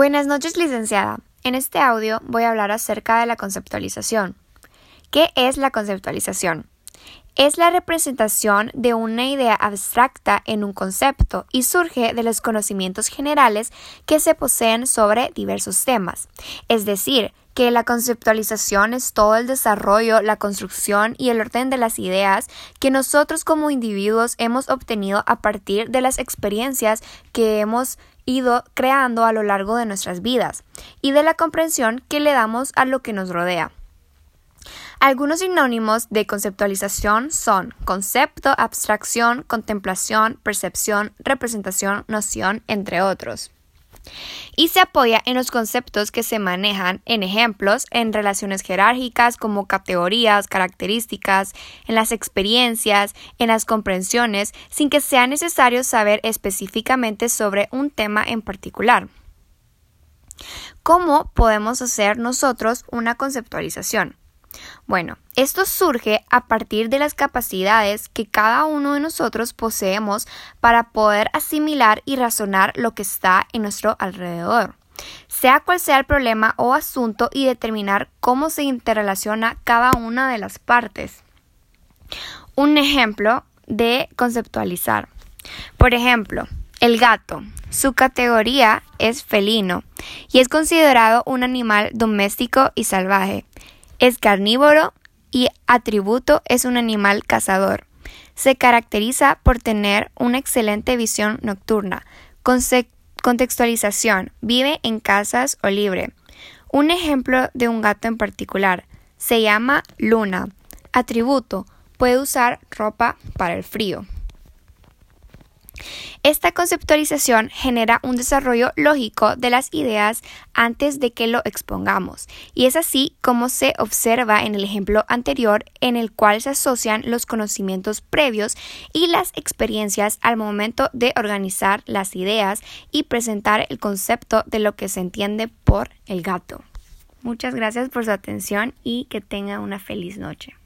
Buenas noches, licenciada. En este audio voy a hablar acerca de la conceptualización. ¿Qué es la conceptualización? Es la representación de una idea abstracta en un concepto y surge de los conocimientos generales que se poseen sobre diversos temas. Es decir, que la conceptualización es todo el desarrollo, la construcción y el orden de las ideas que nosotros como individuos hemos obtenido a partir de las experiencias que hemos ido creando a lo largo de nuestras vidas y de la comprensión que le damos a lo que nos rodea. Algunos sinónimos de conceptualización son concepto, abstracción, contemplación, percepción, representación, noción, entre otros y se apoya en los conceptos que se manejan en ejemplos, en relaciones jerárquicas como categorías, características, en las experiencias, en las comprensiones, sin que sea necesario saber específicamente sobre un tema en particular. ¿Cómo podemos hacer nosotros una conceptualización? Bueno, esto surge a partir de las capacidades que cada uno de nosotros poseemos para poder asimilar y razonar lo que está en nuestro alrededor, sea cual sea el problema o asunto y determinar cómo se interrelaciona cada una de las partes. Un ejemplo de conceptualizar. Por ejemplo, el gato. Su categoría es felino y es considerado un animal doméstico y salvaje. Es carnívoro y atributo es un animal cazador. Se caracteriza por tener una excelente visión nocturna. contextualización. Vive en casas o libre. Un ejemplo de un gato en particular. Se llama Luna. Atributo. Puede usar ropa para el frío. Esta conceptualización genera un desarrollo lógico de las ideas antes de que lo expongamos, y es así como se observa en el ejemplo anterior en el cual se asocian los conocimientos previos y las experiencias al momento de organizar las ideas y presentar el concepto de lo que se entiende por el gato. Muchas gracias por su atención y que tenga una feliz noche.